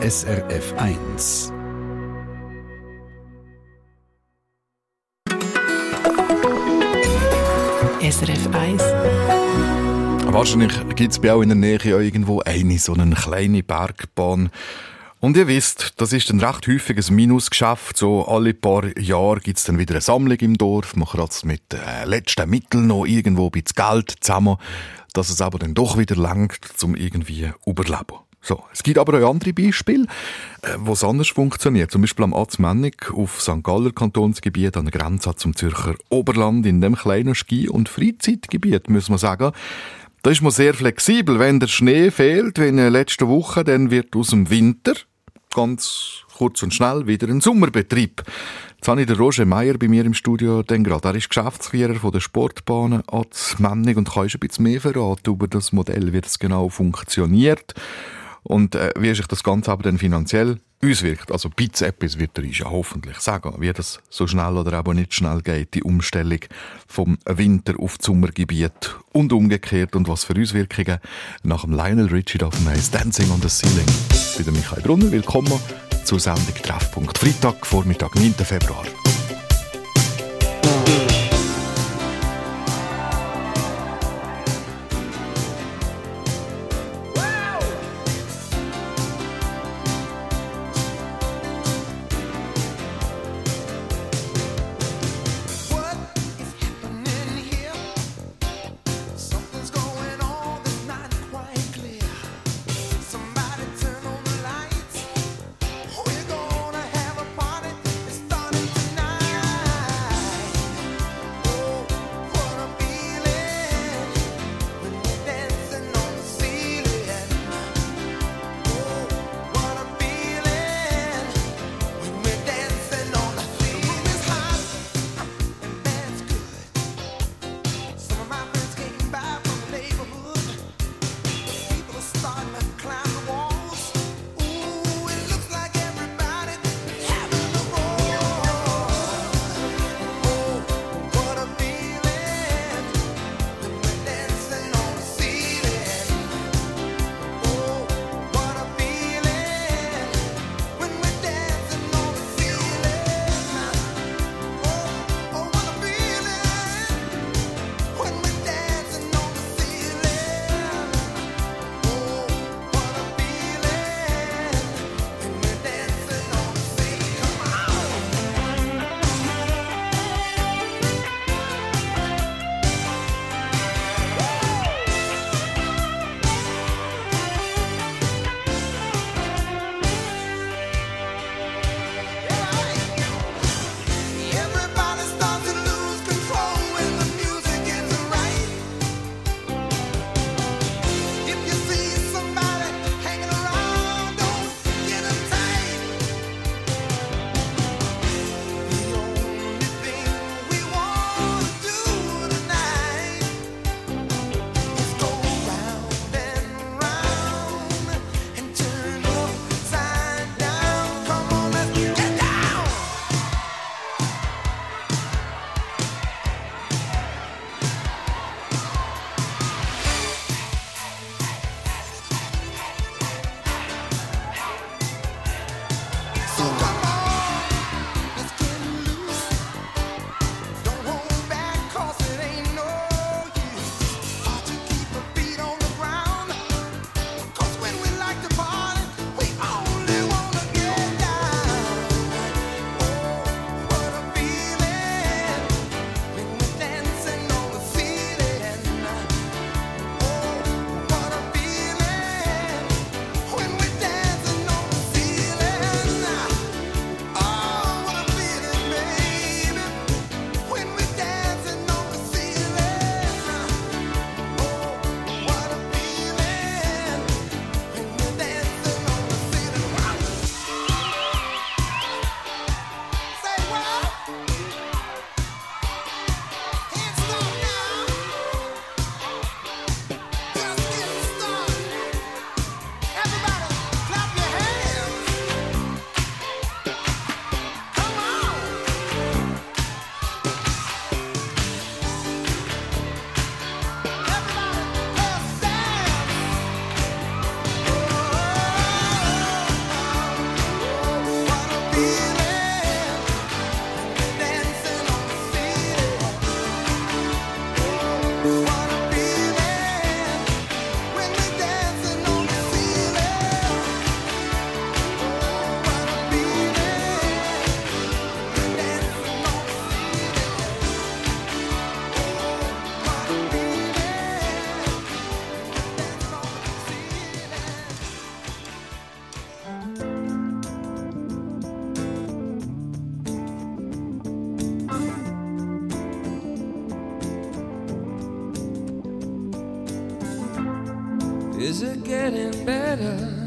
SRF 1. SRF 1. Wahrscheinlich gibt es bei auch in der Nähe irgendwo eine so eine kleine Bergbahn. Und ihr wisst, das ist ein recht häufiges Minusgeschäft. So alle paar Jahre gibt es dann wieder eine Sammlung im Dorf. Man kratzt mit äh, letzten Mitteln noch irgendwo ein bisschen Geld zusammen, dass es aber dann doch wieder langt, um irgendwie überleben. So, es gibt aber auch andere Beispiele, äh, wo es anders funktioniert. Zum Beispiel am Atzmennig auf St. Galler Kantonsgebiet an der Grenze zum Zürcher Oberland in dem kleinen Ski- und Freizeitgebiet, muss man sagen. Da ist man sehr flexibel. Wenn der Schnee fehlt, wie in der letzten Woche, dann wird aus dem Winter ganz kurz und schnell wieder ein Sommerbetrieb. Jetzt habe ich den Roger Meyer bei mir im Studio dann gerade. Er ist Geschäftsführer von der Sportbahnen Atzmennig und kann ein bisschen mehr verraten über das Modell, wie das genau funktioniert und äh, wie sich das Ganze aber dann finanziell auswirkt. Also Bits etwas wird er uns ja hoffentlich sagen, wie das so schnell oder aber nicht schnell geht, die Umstellung vom Winter auf Sommergebiet und umgekehrt und was für Auswirkungen nach dem Lionel Richie auf dem Dancing on the Ceiling. Ich bin Michael Brunner, willkommen zur Sendung Treffpunkt Freitag, Vormittag, 9. Februar. better.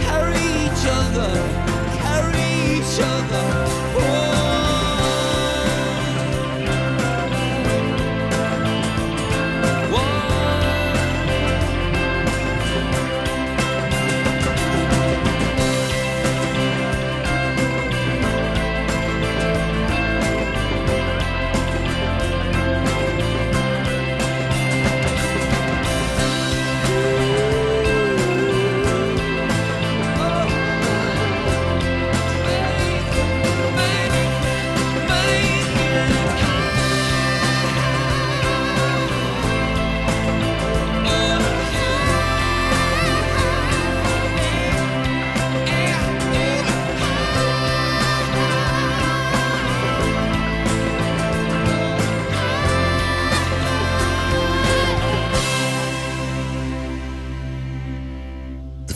carry each other, carry each other.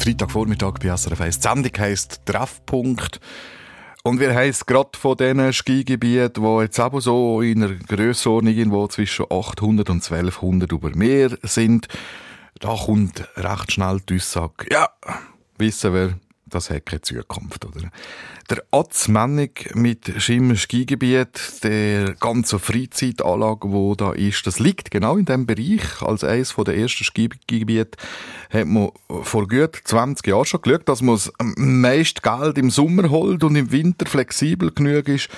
Freitagvormittag bei SRF 1. Die Sendung heisst «Treffpunkt». Und wir haben gerade von diesen Skigebieten, die jetzt eben so in einer Grössordnung irgendwo zwischen 800 und 1200 über Meer sind, da kommt recht schnell die Aussage, ja, wissen wir, das hat keine Zukunft. Oder? Der Atzmännig mit Schimmisch Skigebiet, der ganze Freizeitanlage, wo da ist, das liegt genau in dem Bereich. Als eines der ersten Skigebiete hat man vor gut 20 Jahren schon geschaut, dass man meist Geld im Sommer holt und im Winter flexibel genug ist,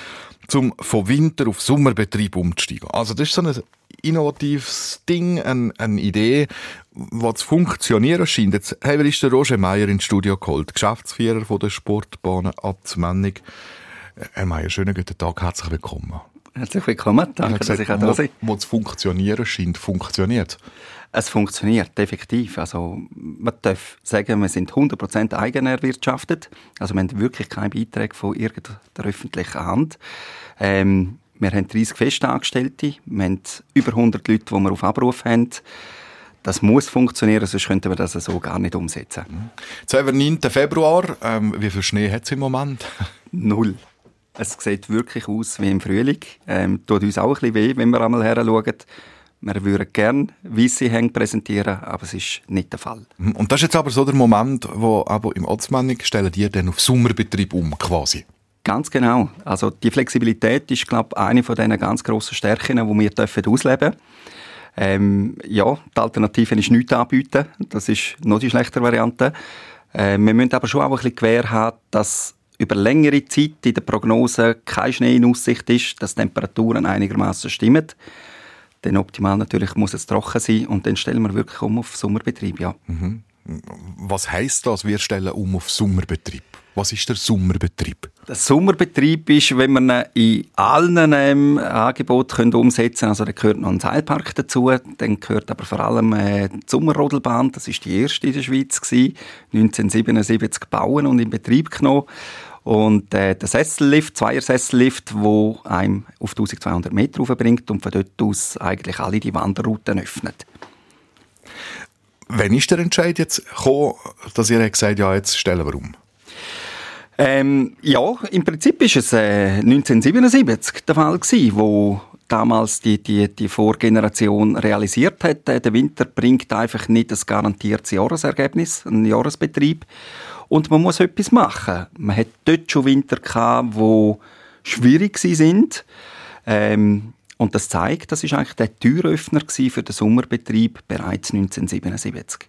um von Winter auf Sommerbetrieb umzusteigen. Also das ist so ein innovatives Ding, eine, eine Idee, was funktionieren scheint. Jetzt haben wir ist der Roger Meier ins Studio geholt, Geschäftsführer von der Sportbahnen Abzmenning. Herr Meier, schönen guten Tag, herzlich willkommen. Herzlich willkommen, danke, Ich habe dass ich auch da bin. wo, wo es funktionieren scheint, funktioniert. Es funktioniert, definitiv. Also, man darf sagen, wir sind 100% eigen erwirtschaftet. Also, wir haben wirklich keine Beiträge von irgendeiner öffentlichen Hand. Ähm, wir haben 30 Festangestellte, wir haben über 100 Leute, die wir auf Abruf haben. Das muss funktionieren, sonst könnten wir das so gar nicht umsetzen. Jetzt haben wir 9. Februar. Ähm, wie viel Schnee hat es im Moment? Null. Es sieht wirklich aus wie im Frühling. Ähm, tut uns auch ein bisschen weh, wenn wir einmal her schauen. Wir würden gerne weisse Hänge präsentieren, aber es ist nicht der Fall. Und das ist jetzt aber so der Moment, wo aber im Ortsmanning stellen die dann auf Sommerbetrieb um, quasi. Ganz genau. Also die Flexibilität ist, glaube ich, eine von diesen ganz grossen Stärken, die wir dürfen ausleben dürfen. Ähm, ja, die Alternative ist nichts anbieten. Das ist noch die schlechtere Variante. Äh, wir müssen aber schon auch ein bisschen Gewähr haben, dass über längere Zeit in der Prognose kein Schnee in Aussicht ist, dass die Temperaturen einigermaßen stimmen. Dann optimal natürlich muss es trocken sein und dann stellen wir wirklich um auf Sommerbetrieb, ja. Was heisst das, wir stellen um auf Sommerbetrieb? Was ist der Sommerbetrieb? Der Sommerbetrieb ist, wenn man ihn in allen ähm, Angeboten umsetzen können. Also da gehört noch ein Seilpark dazu. Dann gehört aber vor allem äh, die Sommerrodelbahn. Das ist die erste in der Schweiz gewesen. 1977 gebaut und in Betrieb genommen. Und äh, der Sessellift, Zweier-Sessellift, der einem auf 1200 Meter bringt und von dort aus eigentlich alle die Wanderrouten öffnet. Wann ist der Entscheid jetzt gekommen, dass ihr gesagt habt, ja, jetzt stellen wir um? Ähm, ja, im Prinzip ist es äh, 1977 der Fall gewesen, wo damals die, die, die Vorgeneration realisiert hat, äh, der Winter bringt einfach nicht das garantiertes Jahresergebnis, einen Jahresbetrieb. Und man muss etwas machen. Man hat dort schon Winter gehabt, wo schwierig gewesen sind. Ähm, und das zeigt, das ist eigentlich der Türöffner für den Sommerbetrieb bereits 1977.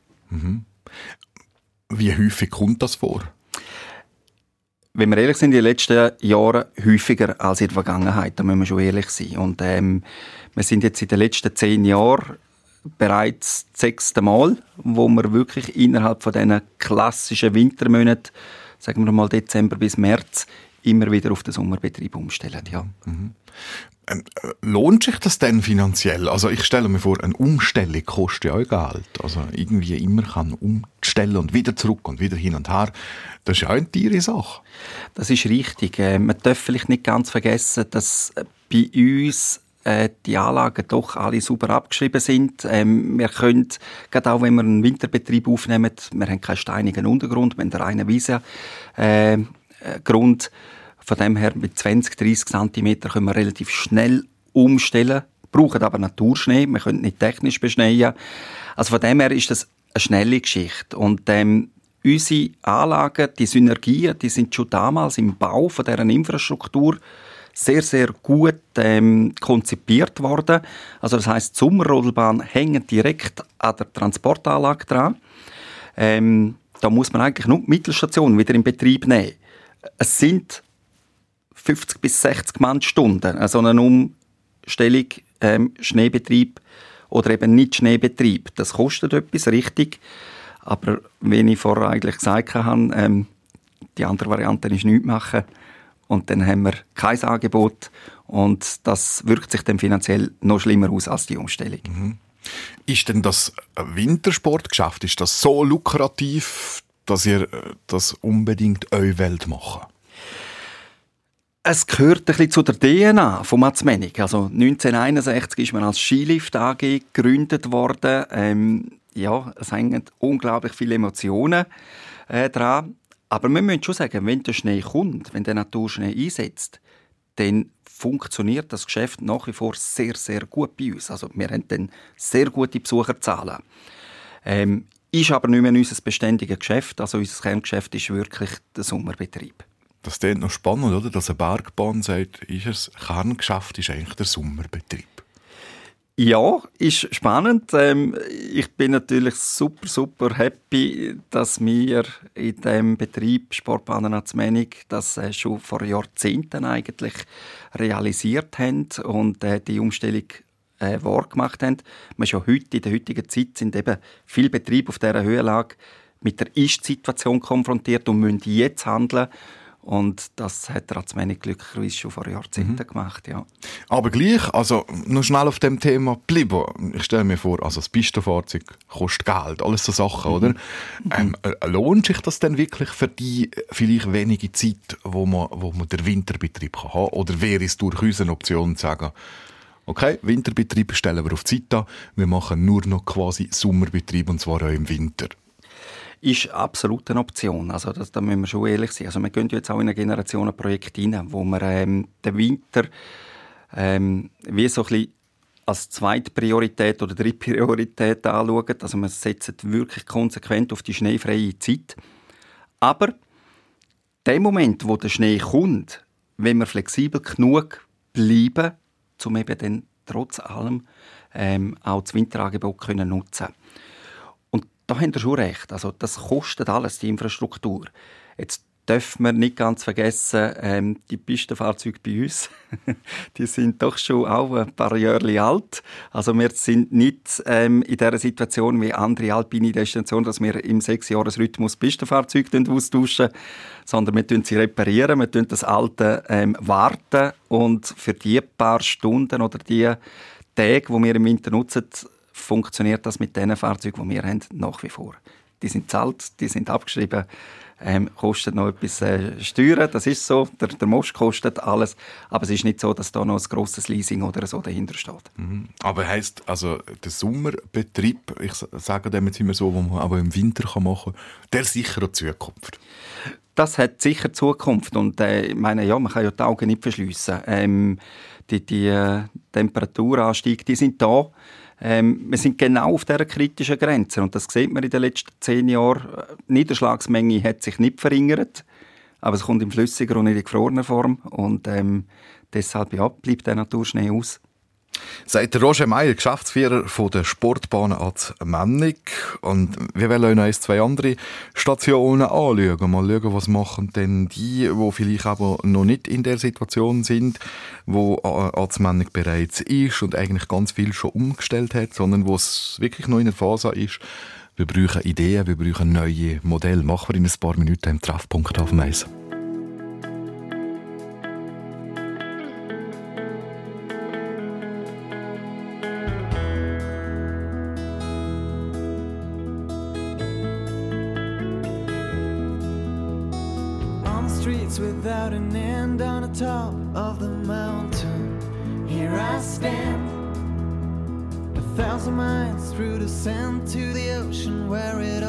Wie häufig kommt das vor? Wenn wir ehrlich sind, in den letzten Jahren häufiger als in der Vergangenheit. Da müssen wir schon ehrlich sein. Und ähm, wir sind jetzt in den letzten zehn Jahren bereits das sechste Mal, wo wir wirklich innerhalb von diesen klassischen Wintermonaten, sagen wir mal Dezember bis März, immer wieder auf den Sommerbetrieb umstellen. Ja. Äh, lohnt sich das denn finanziell? Also ich stelle mir vor, eine Umstellung kostet ja auch Geld. Also irgendwie immer kann umstellen und wieder zurück und wieder hin und her. Das ist ja auch eine teure Sache. Das ist richtig. Äh, man darf vielleicht nicht ganz vergessen, dass äh, bei uns äh, die Anlagen doch alle super abgeschrieben sind. Ähm, wir können, gerade auch wenn wir einen Winterbetrieb aufnehmen, wir haben keinen steinigen Untergrund, wir haben einen reinen Wiese, äh, äh. Von dem her mit 20, 30 cm können wir relativ schnell umstellen, brauchen aber Naturschnee, wir können nicht technisch beschneien. Also von dem her ist das eine schnelle Geschichte. Und ähm, unsere Anlagen, die Synergien, die sind schon damals im Bau von deren Infrastruktur sehr, sehr gut ähm, konzipiert worden. Also das heißt, die Sommerrodelbahn hängt direkt an der Transportanlage dran. Ähm, da muss man eigentlich nur die Mittelstation wieder in Betrieb nehmen. Es sind 50 bis 60 Mannstunden, also eine Umstellung ähm, Schneebetrieb oder eben nicht Schneebetrieb. Das kostet etwas, richtig. Aber wie ich vorher eigentlich gesagt habe, ähm, die andere Variante ist nichts machen. Und dann haben wir kein Angebot. Und das wirkt sich dann finanziell noch schlimmer aus als die Umstellung. Ist denn das Wintersportgeschäft, ist das so lukrativ, dass ihr äh, das unbedingt eure Welt machen? Es gehört ein bisschen zu der DNA von Mats Mennig. Also 1961 ist man als Skilift AG gegründet worden. Ähm, ja, es hängen unglaublich viele Emotionen äh, dran. Aber wir müssen schon sagen, wenn der Schnee kommt, wenn der Naturschnee einsetzt, dann funktioniert das Geschäft nach wie vor sehr, sehr gut bei uns. Also wir haben dann sehr gute Besucherzahlen. Ähm, ist aber nicht mehr unser beständiges Geschäft. Also unser Kerngeschäft ist wirklich der Sommerbetrieb. Das klingt noch spannend, oder? Dass eine Bergbahn sagt, ist es Kerngeschäft ist eigentlich der Sommerbetrieb. Ja, ist spannend. Ähm, ich bin natürlich super, super happy, dass wir in dem Betrieb Sportbahnen Azmenig das äh, schon vor Jahrzehnten eigentlich realisiert haben und äh, die Umstellung äh, wahr gemacht haben. Man ist heute, in der heutigen Zeit sind eben viele Betriebe auf dieser Höhenlage mit der Ist-Situation konfrontiert und müssen jetzt handeln. Und das hat Ratsmänni glücklicherweise schon vor Jahrzehnten mhm. gemacht, ja. Aber gleich, also nur schnell auf dem Thema bleiben. Ich stelle mir vor, also das Pistenfahrzeug kostet Geld, alles so Sachen, mhm. oder? Ähm, äh, lohnt sich das denn wirklich für die vielleicht wenige Zeit, wo man, wo man den Winterbetrieb kann haben? Oder wäre es durchaus eine Option zu sagen, okay, Winterbetrieb stellen wir auf die Zeit an, wir machen nur noch quasi Sommerbetrieb und zwar auch im Winter? Ist absolut eine Option. Also das, da müssen wir schon ehrlich sein. Also wir gehen jetzt auch in ein Generationenprojekt rein, wo wir ähm, den Winter ähm, wie so ein bisschen als zweite Priorität oder dritte Priorität anschauen. Also wir setzen wirklich konsequent auf die schneefreie Zeit. Aber der Moment, wo der Schnee kommt, wenn wir flexibel genug bleiben, um eben dann trotz allem ähm, auch das Winterangebot können nutzen da haben ihr schon recht. Also, das kostet alles, die Infrastruktur. Jetzt dürfen wir nicht ganz vergessen, ähm, die Pistenfahrzeuge bei uns, die sind doch schon auch ein paar Jahre alt. Also wir sind nicht ähm, in der Situation wie andere alpine Destinationen, dass wir im Sechsjahresrhythmus Pistenfahrzeuge austauschen, sondern wir tun sie reparieren, wir tun das alte ähm, warten und für die paar Stunden oder die Tage, die wir im Winter nutzen, funktioniert das mit den Fahrzeugen, die wir haben, nach wie vor. Die sind zahlt, die sind abgeschrieben, ähm, kostet noch etwas äh, Steuern, das ist so, der, der Most kostet alles, aber es ist nicht so, dass da noch ein grosses Leasing oder so dahinter steht. Mhm. Aber heisst, also der Sommerbetrieb, ich sage dem jetzt immer so, wo man aber im Winter kann machen kann, der sicher eine Zukunft? Das hat sicher Zukunft und äh, ich meine, ja, man kann ja die Augen nicht verschliessen. Ähm, die, die äh, Temperaturanstiege, die sind da. Ähm, wir sind genau auf dieser kritischen Grenze und das sieht man in den letzten zehn Jahren. Die Niederschlagsmenge hat sich nicht verringert, aber es kommt in flüssiger und in gefrorener Form und ähm, deshalb ja, bleibt der Naturschnee aus. Sagt Roger Meyer, Geschäftsführer von der Sportbahn als Mennig. Und wir wollen noch zwei andere Stationen anschauen. Mal schauen, was machen denn die, die vielleicht aber noch nicht in der Situation sind, wo als Mennig bereits ist und eigentlich ganz viel schon umgestellt hat, sondern wo es wirklich noch in der Phase ist. Wir brauchen Ideen, wir brauchen neue Modelle. Machen wir in ein paar Minuten im Treffpunkt auf dem Eis. Of the mountain. Here I stand, a thousand miles through the sand to the ocean where it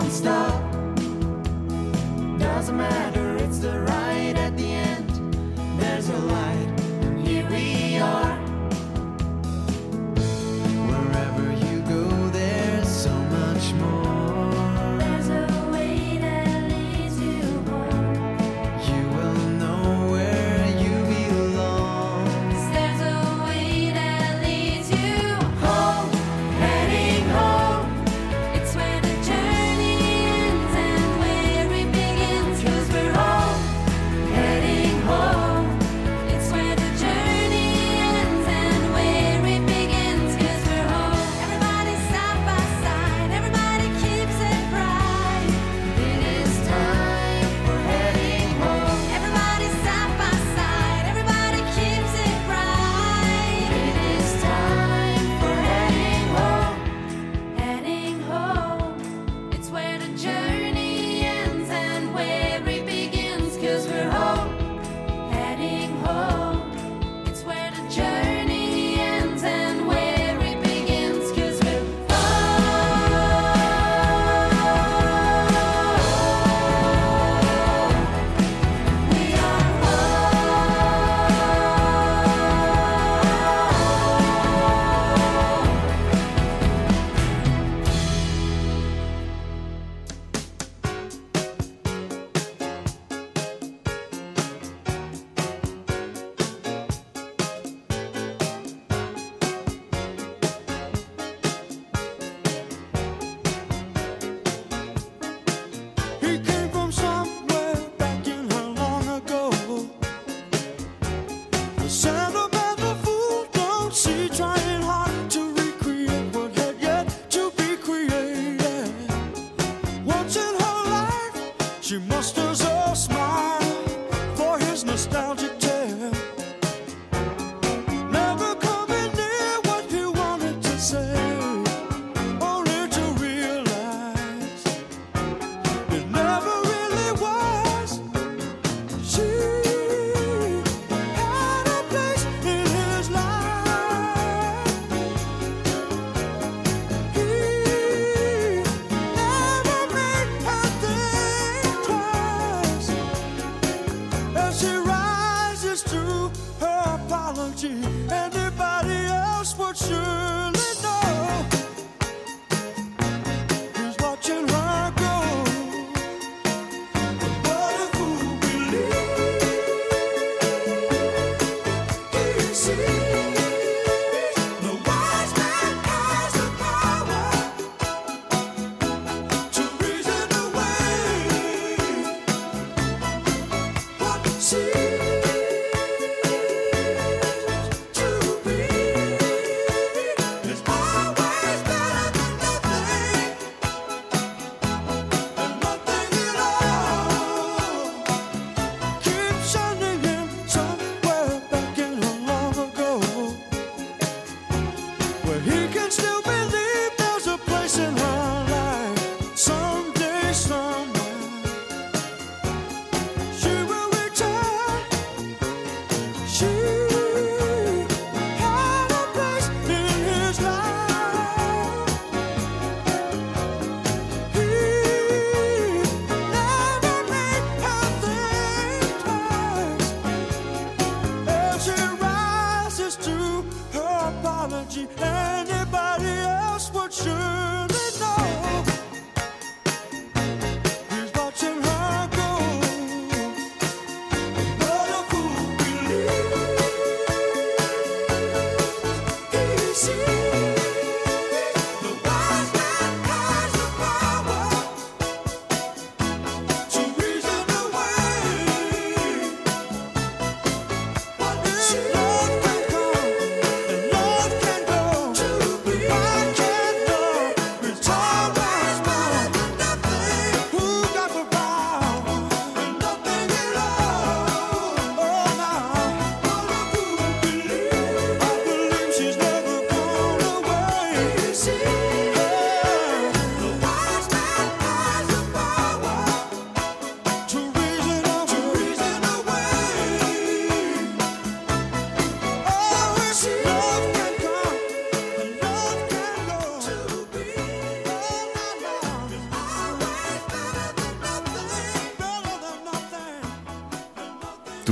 won't stop. Doesn't matter, it's the ride at the end. There's a light.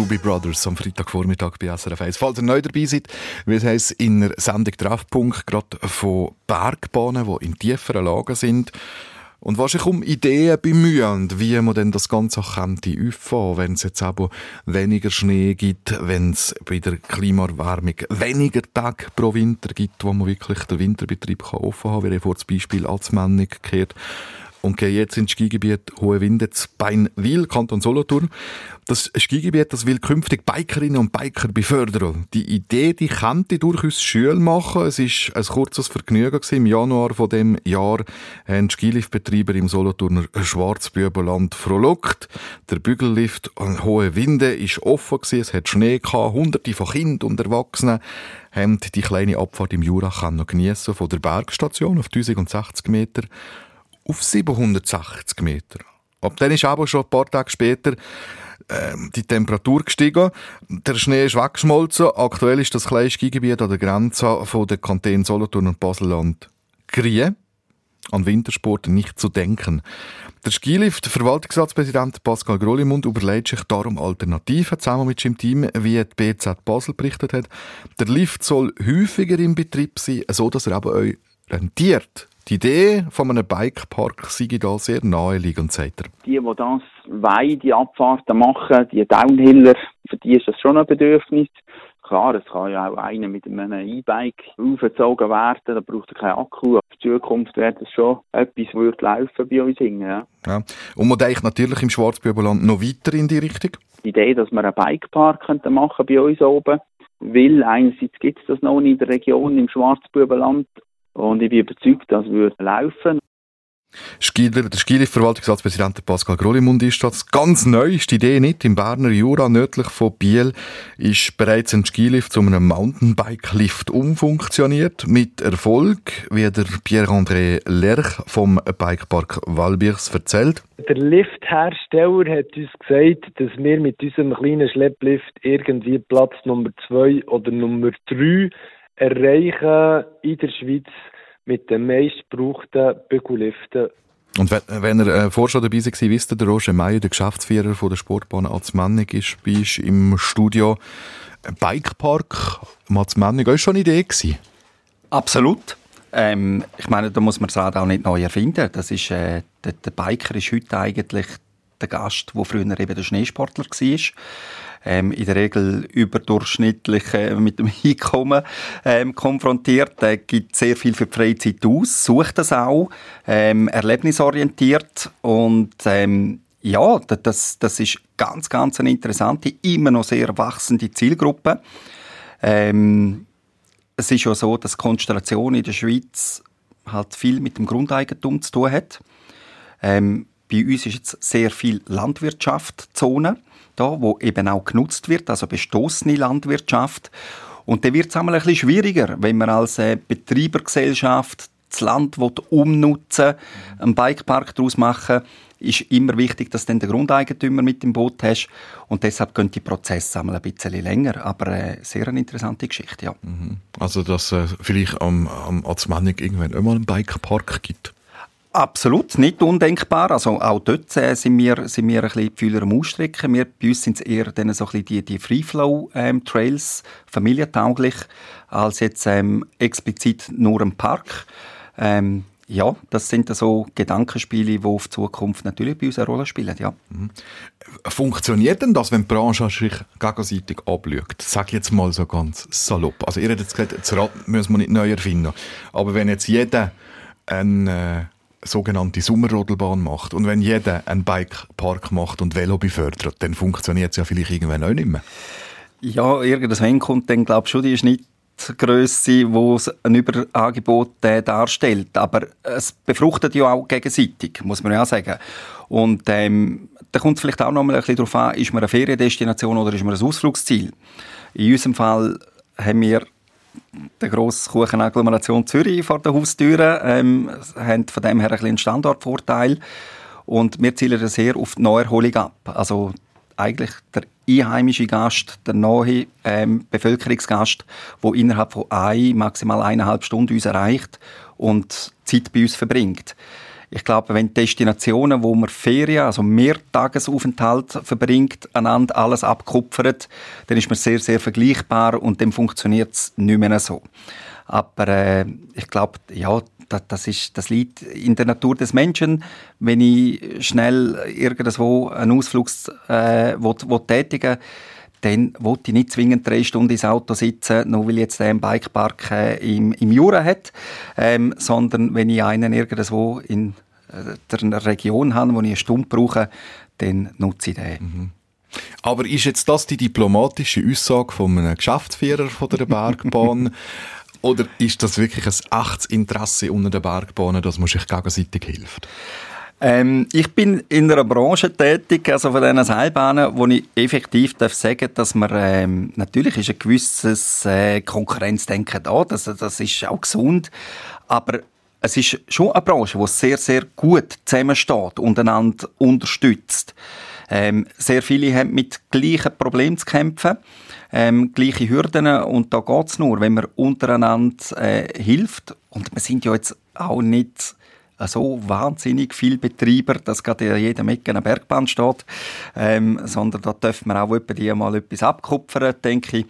Doobie Brothers am Freitagvormittag bei SRF 1. Falls ihr neu dabei seid, wie es heisst, in der Sendung Treffpunkt gerade von Bergbahnen, die in tieferen Lagen sind. Und was ich um Ideen bemühen, wie man denn das Ganze könnte auffahren, wenn es jetzt aber weniger Schnee gibt, wenn es bei der Klimaerwärmung weniger Tage pro Winter gibt, wo man wirklich den Winterbetrieb offen haben kann, wie ich vor das Beispiel als Männig gekehrt und gehe jetzt ins Skigebiet Hohe Winde zu Beinwil, Kanton Solothurn. Das Skigebiet, das will künftig Bikerinnen und Biker befördern. Die Idee, die könnte durchaus schön machen. Es ist ein kurzes Vergnügen. Im Januar von dem Jahr haben Skiliftbetreiber im Solothurner Schwarzbübenland frohlockt. Der Bügellift an Hohe Winde ist offen gewesen. Es hat Schnee gehabt. Hunderte von Kindern und Erwachsenen haben die kleine Abfahrt im Jura können geniessen von der Bergstation auf 1060 Meter auf 760 Meter. Ab dann ist aber schon ein paar Tage später ähm, die Temperatur gestiegen. Der Schnee ist weggeschmolzen. Aktuell ist das kleine Skigebiet an der Grenze von den Kantonen Solothurn und Baselland Grie. An Wintersport nicht zu denken. Der Skilift, Verwaltungsratspräsident Pascal Grollimund, überlegt sich darum Alternativen zusammen mit seinem Team, wie die BZ Basel berichtet hat. Der Lift soll häufiger im Betrieb sein, so dass er aber euch rentiert. Die Idee von einem Bikepark sei da sehr naheliegend, sagt er. Die, die das wollen, die Abfahrten machen, die Downhiller, für die ist das schon ein Bedürfnis. Klar, es kann ja auch einer mit einem E-Bike aufgezogen werden, da braucht er keinen Akku. In Zukunft wäre das schon etwas, würde laufen bei uns hingen. Ja. Ja. Und man denkt natürlich im Schwarzbübenland noch weiter in die Richtung. Die Idee, dass wir einen Bikepark könnten machen bei uns oben, Weil einerseits gibt es das noch in der Region, im Schwarzbubenland. Und ich bin überzeugt, das würde laufen. Skieler, der Skilift-Verwaltungsratspräsident Pascal Grollimund ist das. Ganz neu ist die Idee nicht. Im Berner Jura, nördlich von Biel, ist bereits ein Skilift zu einem Mountainbike-Lift umfunktioniert. Mit Erfolg, wie der Pierre-André Lerch vom Bikepark Walbichs erzählt. Der Lifthersteller hat uns gesagt, dass wir mit unserem kleinen Schlepplift irgendwie Platz Nummer zwei oder Nummer drei erreichen in der Schweiz mit den meistgebrauchten Bügelliften. Und wenn, ihr äh, vorher schon dabei war, wisst ihr, der Roger Meyer, der Geschäftsführer von der Sportbahn Azmennig, ist bei uns im Studio. Bikepark Azmennig, ist schon eine Idee gewesen? Absolut. Ähm, ich meine, da muss man das Rad auch nicht neu erfinden. Das ist, äh, der, der Biker ist heute eigentlich der Gast, der früher eben der Schneesportler war ähm, in der Regel überdurchschnittlich äh, mit dem Einkommen ähm, konfrontiert. Er gibt sehr viel für die Freizeit aus, sucht das auch, ähm, erlebnisorientiert und ähm, ja, das, das ist ganz, ganz eine interessante, immer noch sehr wachsende Zielgruppe. Ähm, es ist ja so, dass Konstellation in der Schweiz halt viel mit dem Grundeigentum zu tun hat. Ähm, bei uns ist jetzt sehr viel Landwirtschaftszone da, wo eben auch genutzt wird, also bestoßene Landwirtschaft. Und dann wird es einmal ein bisschen schwieriger, wenn man als äh, Betreibergesellschaft das Land umnutzen einen Bikepark daraus machen ist immer wichtig, dass du den Grundeigentümer mit im Boot hast. Und deshalb gehen die Prozesse einmal ein bisschen länger. Aber äh, sehr eine interessante Geschichte, ja. Mhm. Also, dass äh, vielleicht am, am Azmanik irgendwann immer einen Bikepark gibt? Absolut, nicht undenkbar. Also auch dort äh, sind, wir, sind wir ein bisschen die Fühler am Ausstrecken. Wir, bei uns sind es eher dann so ein die, die Free-Flow-Trails, ähm, familientauglich, als jetzt ähm, explizit nur ein Park. Ähm, ja, das sind so Gedankenspiele, die auf Zukunft natürlich bei uns eine Rolle spielen, ja. Mhm. Funktioniert denn das, wenn die Branche sich gegenseitig abschaut? Sag jetzt mal so ganz salopp. Also ihr habt jetzt gesagt, das Rad müssen wir nicht neu erfinden. Aber wenn jetzt jeder ein... Äh sogenannte Sommerrodelbahn macht und wenn jeder einen Bikepark macht und Velo befördert, dann funktioniert es ja vielleicht irgendwann auch nicht mehr. Ja, irgendwann kommt dann, glaube ich, schon die Schnittgröße, wo ein Überangebot äh, darstellt. Aber es befruchtet ja auch gegenseitig, muss man ja sagen. Und ähm, da kommt es vielleicht auch noch mal ein bisschen darauf an, ist man eine Feriendestination oder ist man ein Ausflugsziel? In unserem Fall haben wir der grosse Kuchenagglomeration Zürich vor der Haustüre, ähm, haben von dem her ein bisschen Standortvorteil. Und wir zielen sehr auf die Neuerholung ab. Also eigentlich der einheimische Gast, der neue ähm, Bevölkerungsgast, der innerhalb von ein, maximal eineinhalb Stunden uns erreicht und Zeit bei uns verbringt. Ich glaube, wenn Destinationen, wo man Ferien, also Mehrtagesaufenthalt verbringt, einander alles abkupfert, dann ist man sehr, sehr vergleichbar und dann funktioniert es nicht mehr so. Aber äh, ich glaube, ja, das, das, ist, das liegt in der Natur des Menschen. Wenn ich schnell irgendwo einen Ausflug äh, will, will tätigen dann wollte ich nicht zwingend drei Stunden ins Auto sitzen, nur weil jetzt der einen Bikepark äh, im, im Jura hat, ähm, sondern wenn ich einen irgendwo in äh, der Region habe, wo ich eine Stunde brauche, dann nutze ich den. Mhm. Aber ist jetzt das die diplomatische Aussage von einem Geschäftsführer von der Bergbahn? Oder ist das wirklich ein echtes Interesse unter den Bergbahnen, dass man sich gegenseitig hilft? Ähm, ich bin in einer Branche tätig, also von diesen Seilbahnen, wo ich effektiv darf sagen dass man, ähm, natürlich ist ein gewisses äh, Konkurrenzdenken da, das, das ist auch gesund, aber es ist schon eine Branche, die sehr, sehr gut zusammensteht und einander unterstützt. Ähm, sehr viele haben mit gleichen Problemen zu kämpfen, ähm, gleiche Hürden und da geht's nur, wenn man untereinander äh, hilft. Und wir sind ja jetzt auch nicht so wahnsinnig viel Betreiber, dass gerade in jedem Ecke eine Bergbahn steht, ähm, sondern da dürfen wir auch die mal etwas abkupfern, denke ich.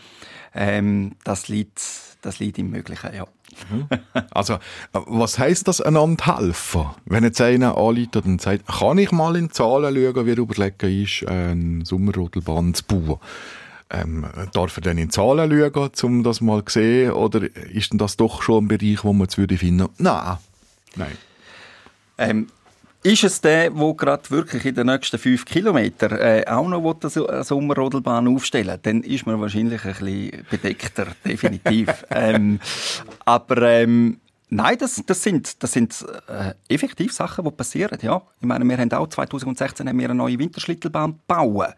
Ähm, das liegt, das liegt im Möglichen, ja. Mhm. Also, was heisst das, einander helfen? Wenn jetzt einer anleitet und sagt, kann ich mal in die Zahlen schauen, wie überlegen ist, eine Sommerrodelbahn zu bauen? Ähm, darf er dann in die Zahlen schauen, um das mal zu sehen? Oder ist denn das doch schon ein Bereich, wo man jetzt würde finden, nein, nein. Ähm, Ist es der, der gerade wirklich in den nächsten fünf Kilometern äh, auch noch eine Sommerrodelbahn aufstellen will, dann ist man wahrscheinlich ein bisschen bedeckter, definitiv. ähm, aber ähm, Nein, das, das sind, das sind äh, effektiv Sachen, die passieren. Ja. Ich meine, wir haben auch 2016 haben wir eine neue Winterschlittelbahn gebaut.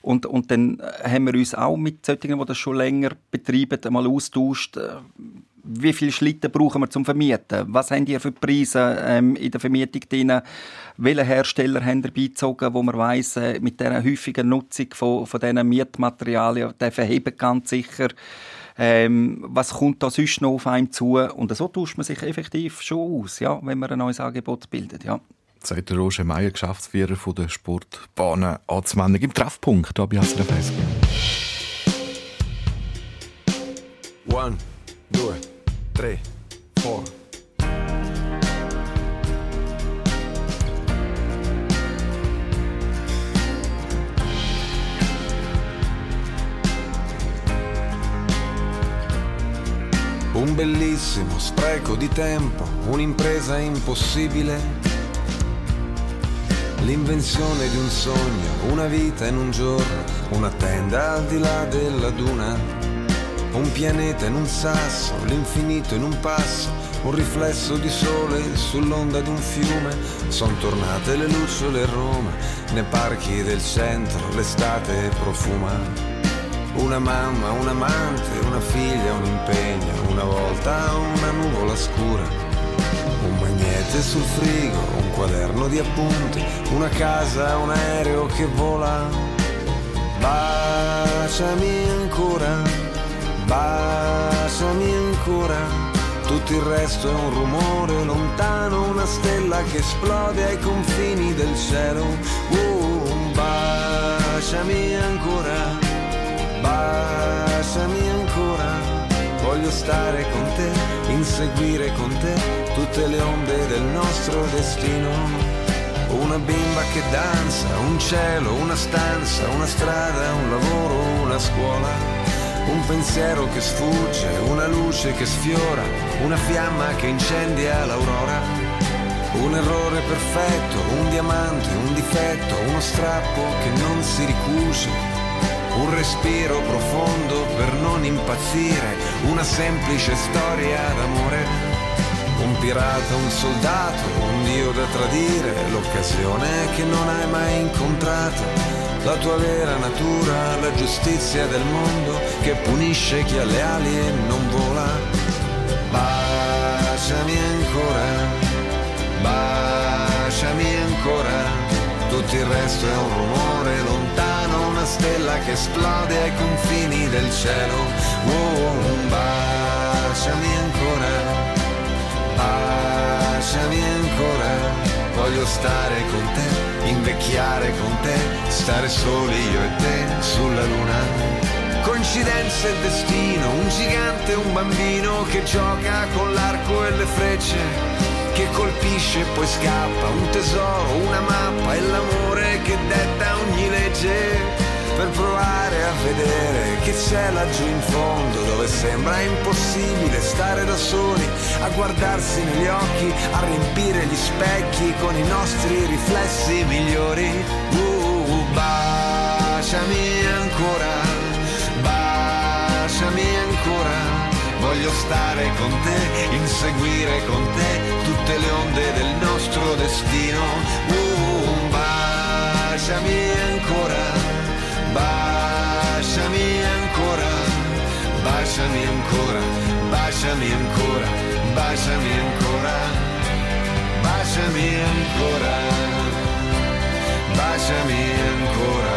Und, und dann haben wir uns auch mit solchen, die das schon länger betreiben, einmal austauscht. Äh, wie viele Schlitten brauchen wir zum Vermieten? Was haben ihr für Preise ähm, in der Vermietung drin? Welche Hersteller haben ihr beizogen, wo man weiss, äh, mit dieser häufigen Nutzung von, von diesen Mietmaterialien, der verheben ganz sicher ähm, was kommt da sonst noch auf einem zu? Und so tauscht man sich effektiv schon aus, ja, wenn man ein neues Angebot bildet, ja. Sagt der Roger Meier, Geschäftsführer von der Sportbahnen anzuwenden. Im Treffpunkt, da bei SRF 1. One, 3, 4. Un bellissimo spreco di tempo, un'impresa impossibile. L'invenzione di un sogno, una vita in un giorno, una tenda al di là della duna. Un pianeta in un sasso, l'infinito in un passo, un riflesso di sole sull'onda di un fiume. Son tornate le lucciole a Roma, nei parchi del centro l'estate profuma. Una mamma, un amante, una figlia, un impegno, una volta una nuvola scura. Un magnete sul frigo, un quaderno di appunti, una casa, un aereo che vola. Baciami ancora, baciami ancora. Tutto il resto è un rumore lontano, una stella che esplode ai confini del cielo. Uh, baciami ancora baciami ancora, voglio stare con te, inseguire con te tutte le onde del nostro destino. Una bimba che danza, un cielo, una stanza, una strada, un lavoro, una scuola. Un pensiero che sfugge, una luce che sfiora, una fiamma che incendia l'aurora. Un errore perfetto, un diamante, un difetto, uno strappo che non si ricuce, un respiro profondo per non impazzire, una semplice storia d'amore. Un pirata, un soldato, un dio da tradire, l'occasione che non hai mai incontrato, la tua vera natura, la giustizia del mondo che punisce chi ha le ali e non vola. Baciami ancora, baciami ancora, tutto il resto è un rumore lontano una stella che esplode ai confini del cielo. Oh, baciami ancora, baciami ancora. Voglio stare con te, invecchiare con te, stare soli io e te sulla luna. Coincidenza e destino, un gigante, un bambino che gioca con l'arco e le frecce, che colpisce e poi scappa, un tesoro, una mappa e l'amore che detta ogni legge per provare a vedere che c'è laggiù in fondo dove sembra impossibile stare da soli, a guardarsi negli occhi, a riempire gli specchi con i nostri riflessi migliori. Uh, baciami ancora, baciami ancora, voglio stare con te, inseguire con te tutte le onde del nostro destino. Uh, baciami ancora Baciami ancora, baciami ancora, baciami ancora, baciami ancora, baciami ancora, baciami ancora,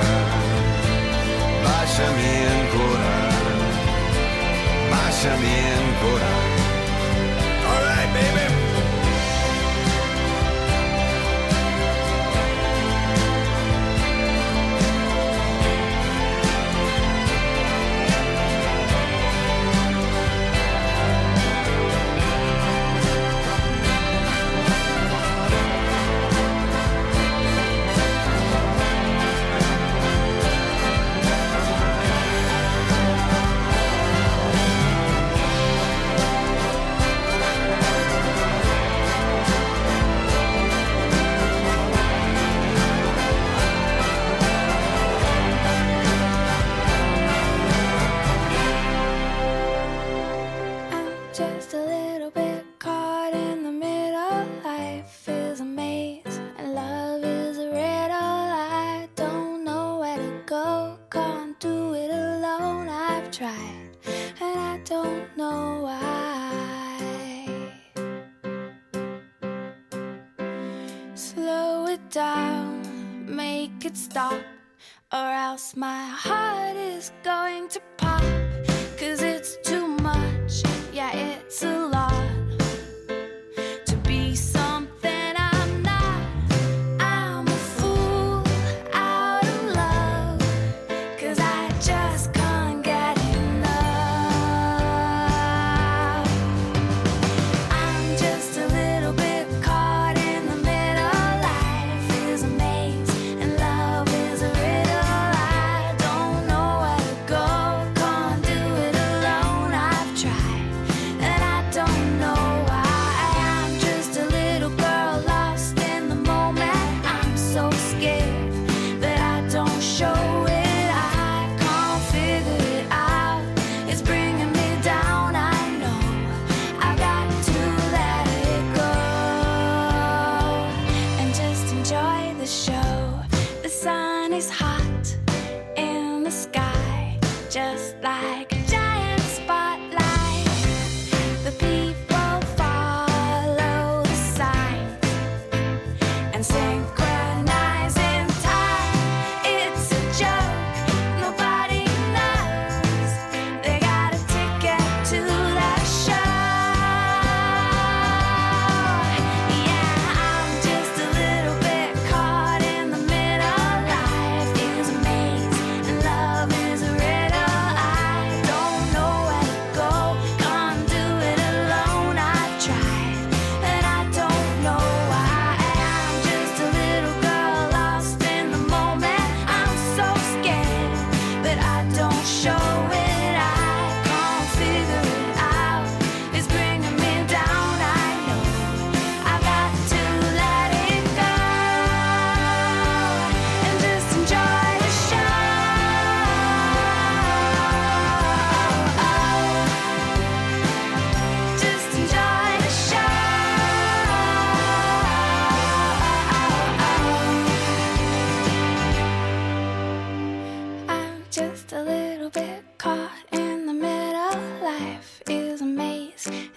baciami ancora, baciami ancora. All right, baby.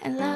And love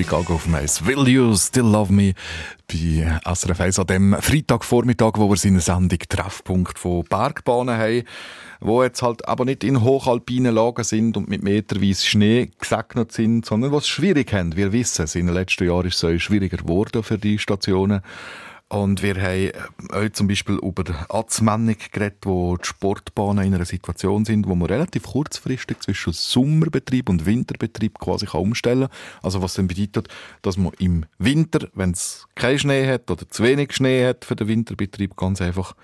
Chicago auf dem Eis. Will you still love me? Bei SRF 1 an dem Freitagvormittag, wo wir seine Sendung Treffpunkt von Bergbahnen haben, wo jetzt halt aber nicht in hochalpinen Lagen sind und mit meterweise Schnee gesegnet sind, sondern was schwierig haben. Wir wissen, es in den letzten Jahren ist es schwieriger geworden für die Stationen. Und wir haben auch zum Beispiel über Atzmennung geredet, wo die Sportbahnen in einer Situation sind, wo man relativ kurzfristig zwischen Sommerbetrieb und Winterbetrieb quasi kann umstellen kann. Also was dann bedeutet, dass man im Winter, wenn es keinen Schnee hat oder zu wenig Schnee hat für den Winterbetrieb, ganz einfach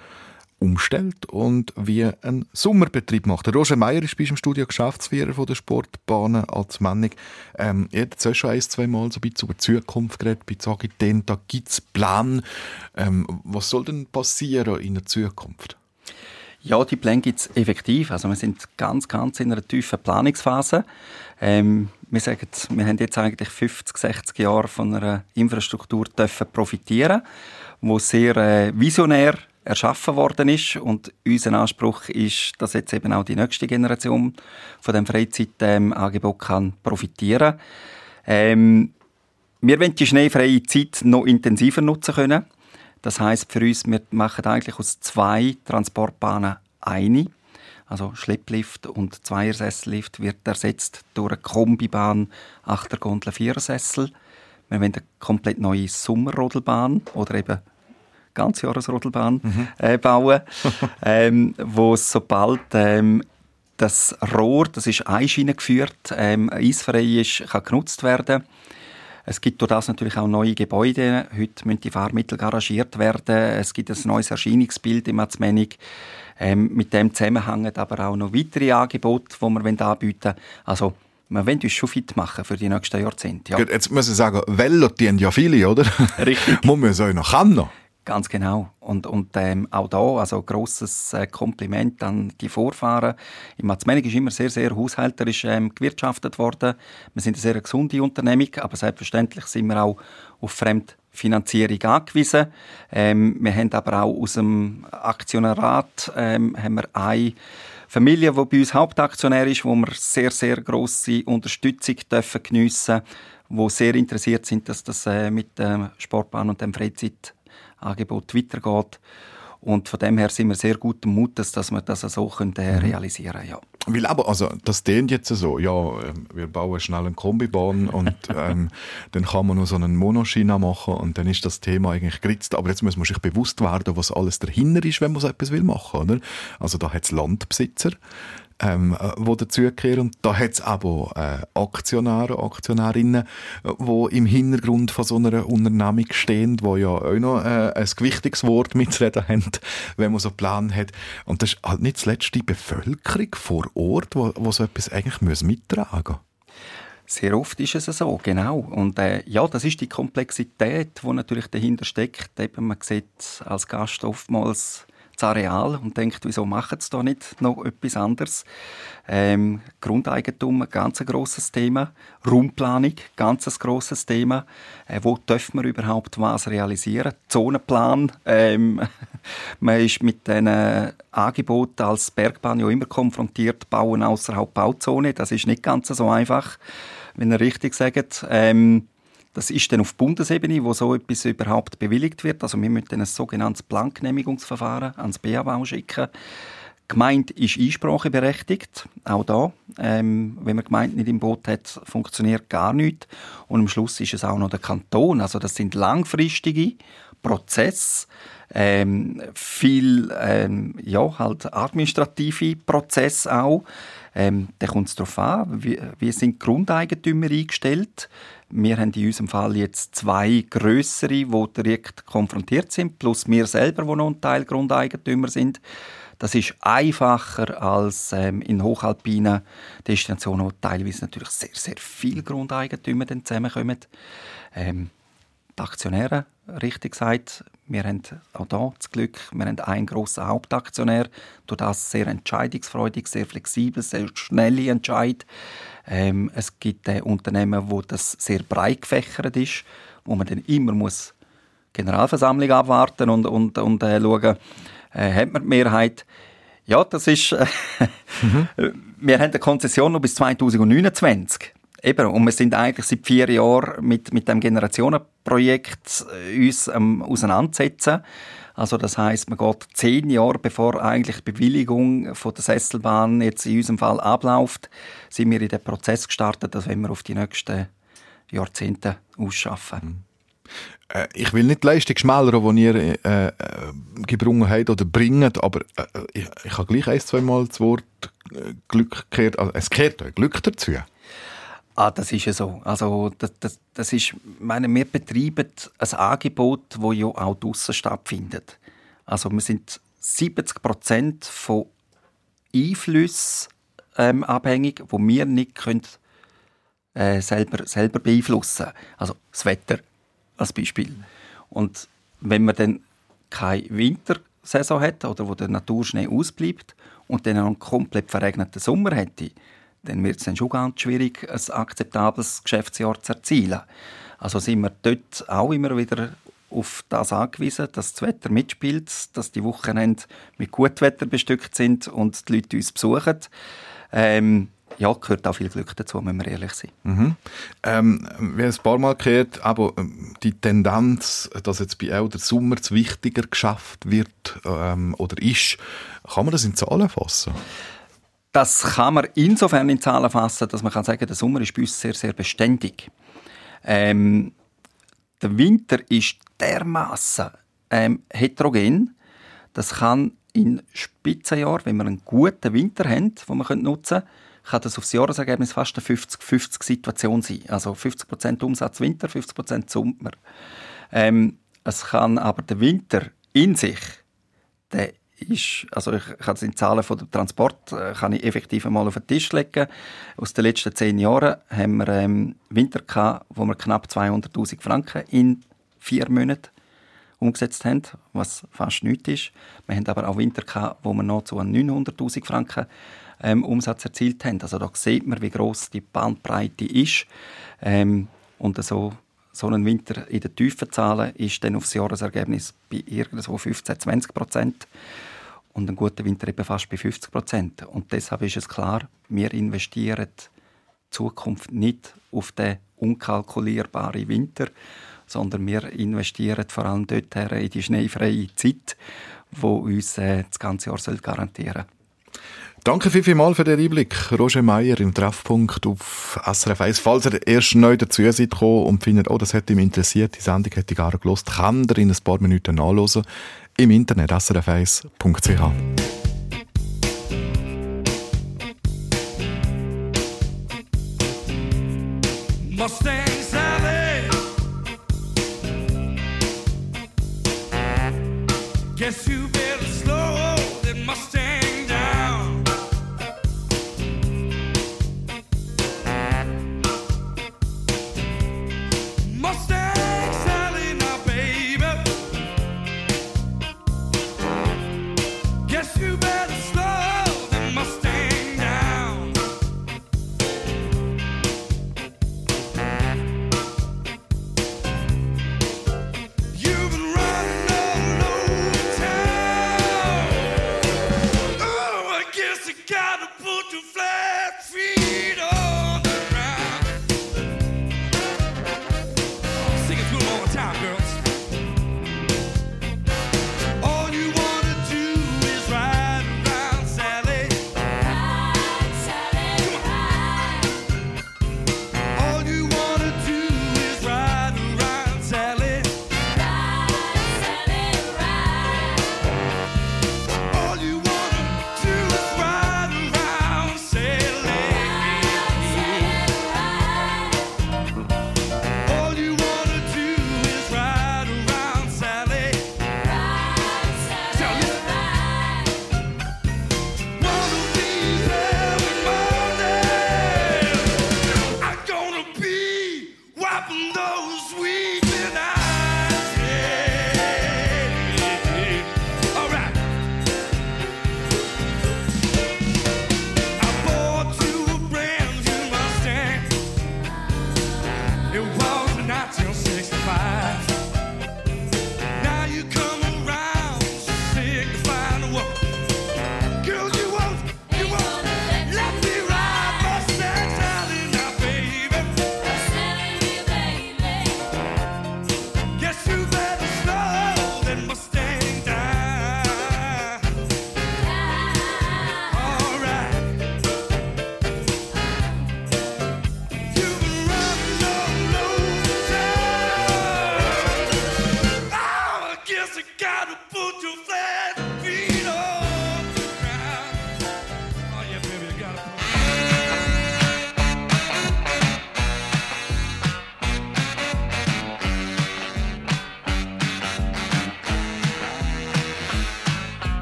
umstellt und wie ein Sommerbetrieb macht. Der Roger Meier ist bei uns im Studio Geschäftsführer von der Sportbahnen als Männig. Ähm, jetzt auch schon ein, zwei Mal so ein bisschen über die Zukunft geredet, bei Sagiten, da gibt es Pläne. Ähm, was soll denn passieren in der Zukunft? Ja, die Pläne gibt es effektiv. Also wir sind ganz, ganz in einer tiefen Planungsphase. Ähm, wir sagen, wir haben jetzt eigentlich 50, 60 Jahre von einer Infrastruktur dürfen profitieren, wo sehr äh, visionär erschaffen worden ist und unser Anspruch ist, dass jetzt eben auch die nächste Generation von dem Freizeitangebot kann profitieren. Ähm, wir wollen die schneefreie Zeit noch intensiver nutzen können. Das heißt für uns, wir machen eigentlich aus zwei Transportbahnen eine. Also Schlepplift und Zweiersessellift wird ersetzt durch eine Kombibahn Achtergondel Vierersessel. Wir wollen eine komplett neue Sommerrodelbahn oder eben Ganzjahresrodelbahn äh, bauen, ähm, wo sobald ähm, das Rohr, das ist Einschiene geführt, ähm, eisfrei ist, kann genutzt werden. Es gibt durch das natürlich auch neue Gebäude. Heute müssen die Fahrmittel garagiert werden. Es gibt ein neues Erscheinungsbild im Atzmenig. Ähm, mit dem zusammenhängen aber auch noch weitere Angebote, die wir anbieten wollen. Also, wir wollen uns schon fit machen für die nächsten Jahrzehnte. Ja. Gut, Jetzt muss ich sagen, Velo dienen ja viele, oder? Richtig. Man muss auch noch können. Ganz genau. Und, und ähm, auch da, also grosses äh, Kompliment an die Vorfahren. Im Matzmenig ist immer sehr, sehr haushälterisch ähm, gewirtschaftet worden. Wir sind eine sehr gesunde Unternehmung, aber selbstverständlich sind wir auch auf Fremdfinanzierung angewiesen. Ähm, wir haben aber auch aus dem Aktionärat ähm, haben wir eine Familie, die bei uns Hauptaktionär ist, wo wir sehr, sehr grosse Unterstützung dürfen geniessen dürfen, die sehr interessiert sind, dass das äh, mit der Sportbahn und dem Freizeit Angebot weitergeht. Und von dem her sind wir sehr guten Mutes, dass wir das so können, äh, realisieren können. Ja. Weil aber, also, das klingt jetzt so, ja, ähm, wir bauen schnell eine Kombibahn und ähm, dann kann man nur so einen Monoschina machen und dann ist das Thema eigentlich geritzt. Aber jetzt muss man sich bewusst werden, was alles dahinter ist, wenn man so etwas will machen, oder? Also da hat es Landbesitzer, ähm, äh, wo dazugehören. Und da hat es aber äh, Aktionäre, Aktionärinnen, äh, wo im Hintergrund von so einer Unternehmung stehen, wo ja auch noch äh, ein gewichtiges Wort mitzureden haben, wenn man so einen Plan hat. Und das ist halt nicht zuletzt die Bevölkerung vor Ort, wo, wo so etwas eigentlich muss mittragen muss. Sehr oft ist es so, genau. Und äh, ja, das ist die Komplexität, die natürlich dahinter steckt. Eben, man sieht als Gast oftmals das Areal und denkt, wieso machen sie da nicht noch etwas anderes? Ähm, Grundeigentum, ein grosses Thema. Raumplanung, ganz ein grosses Thema. Äh, wo dürfen wir überhaupt was realisieren? Zonenplan. Ähm, man ist mit diesen Angeboten als Bergbahn ja immer konfrontiert, bauen außerhalb Bauzone. Das ist nicht ganz so einfach, wenn ihr richtig sagt. Ähm, das ist dann auf Bundesebene, wo so etwas überhaupt bewilligt wird. Also wir müssen ein sogenanntes Plangenehmigungsverfahren ans BAV schicken. Die Gemeinde ist einspracheberechtigt, auch da. Ähm, wenn man die Gemeinde nicht im Boot hat, funktioniert gar nichts. Und am Schluss ist es auch noch der Kanton. Also das sind langfristige Prozess, ähm, viel ähm, ja, halt administrative Prozess auch. Ähm, da kommt es darauf an, wie, wie sind Grundeigentümer eingestellt. Wir haben in unserem Fall jetzt zwei größere, die direkt konfrontiert sind, plus wir selber, die noch ein Teil Grundeigentümer sind. Das ist einfacher als ähm, in hochalpinen Destinationen, wo teilweise natürlich sehr, sehr viele Grundeigentümer dann zusammenkommen. Ähm, die Aktionäre, richtig gesagt, wir haben auch hier das Glück, wir haben einen grossen Hauptaktionär, durch das sehr entscheidungsfreudig, sehr flexibel, sehr schnelle Entscheid. Ähm, es gibt äh, Unternehmen, wo das sehr breit gefächert ist, wo man dann immer muss Generalversammlung abwarten und, und, und äh, schauen, äh, hat man die Mehrheit. Ja, das ist. Äh, Wir haben eine Konzession noch bis 2029. Eben, und wir sind eigentlich seit vier Jahren mit, mit dem Generationenprojekt äh, uns ähm, auseinandersetzen. Also das heißt, man geht zehn Jahre, bevor eigentlich die Bewilligung von der Sesselbahn jetzt in unserem Fall abläuft, sind wir in den Prozess gestartet, dass wir auf die nächsten Jahrzehnte ausschaffen. Äh, ich will nicht die Leistung schmälern, die ihr äh, äh, gebrungen habt oder bringt, aber äh, ich, ich habe gleich ein, zwei Mal das Wort äh, Glück gehört. Also, es gehört Glück dazu. Ah, das ist ja so. Also, das, das, das ist, meine, wir betreiben ein Angebot, das ja auch draussen stattfindet. Also, wir sind 70 Prozent von Einflüssen ähm, abhängig, die wir nicht können, äh, selber, selber beeinflussen Also, das Wetter als Beispiel. Und wenn man dann keine Wintersaison hat oder wo der Naturschnee ausbleibt und dann einen komplett verregneten Sommer hätte, dann wird es dann schon ganz schwierig, ein akzeptables Geschäftsjahr zu erzielen. Also sind wir dort auch immer wieder auf das angewiesen, dass das Wetter mitspielt, dass die Wochenende mit Gutwetter bestückt sind und die Leute uns besuchen. Ähm, ja, gehört auch viel Glück dazu, wenn wir ehrlich sind. Mhm. Ähm, wir haben ein paar Mal gehört, aber ähm, die Tendenz, dass jetzt bei der Sommer zu wichtiger geschafft wird ähm, oder ist, kann man das in Zahlen fassen? Das kann man insofern in Zahlen fassen, dass man kann sagen, der Sommer ist bei uns sehr, sehr beständig. Ähm, der Winter ist dermaßen ähm, heterogen. Das kann in Spitzenjahren, wenn wir einen guten Winter haben, den wir nutzen können, kann das aufs Jahresergebnis fast eine 50-50-Situation sein. Also 50% Umsatz Winter, 50% Sommer. Ähm, es kann aber der Winter in sich, der ist, also ich kann es in Zahlen von dem Transport äh, kann ich effektiv einmal auf den Tisch legen. Aus den letzten zehn Jahren haben wir ähm, Winter gehabt, wo wir knapp 200.000 Franken in vier Monaten umgesetzt haben, was fast nichts ist. Wir haben aber auch Winter gehabt, wo wir noch zu 900.000 Franken ähm, Umsatz erzielt haben. Also da sieht man, wie groß die Bandbreite ist. Ähm, und so, so ein Winter in den tiefen Zahlen ist dann aufs Jahresergebnis bei irgendwo 15, 20 Prozent und ein guter Winter eben fast bei 50 Prozent. Und deshalb ist es klar, wir investieren Zukunft nicht auf den unkalkulierbaren Winter, sondern wir investieren vor allem dort in die schneefreie Zeit, die uns äh, das ganze Jahr soll garantieren Danke viel, viel mal für den Einblick. Roger Meier im Treffpunkt auf SRF 1. Falls ihr erst neu dazu seid und findet, oh, das hätte mich interessiert, die Sendung hätte ich gar gelost, kann ihr in ein paar Minuten nachlesen im Internet srf1.ch. Mustang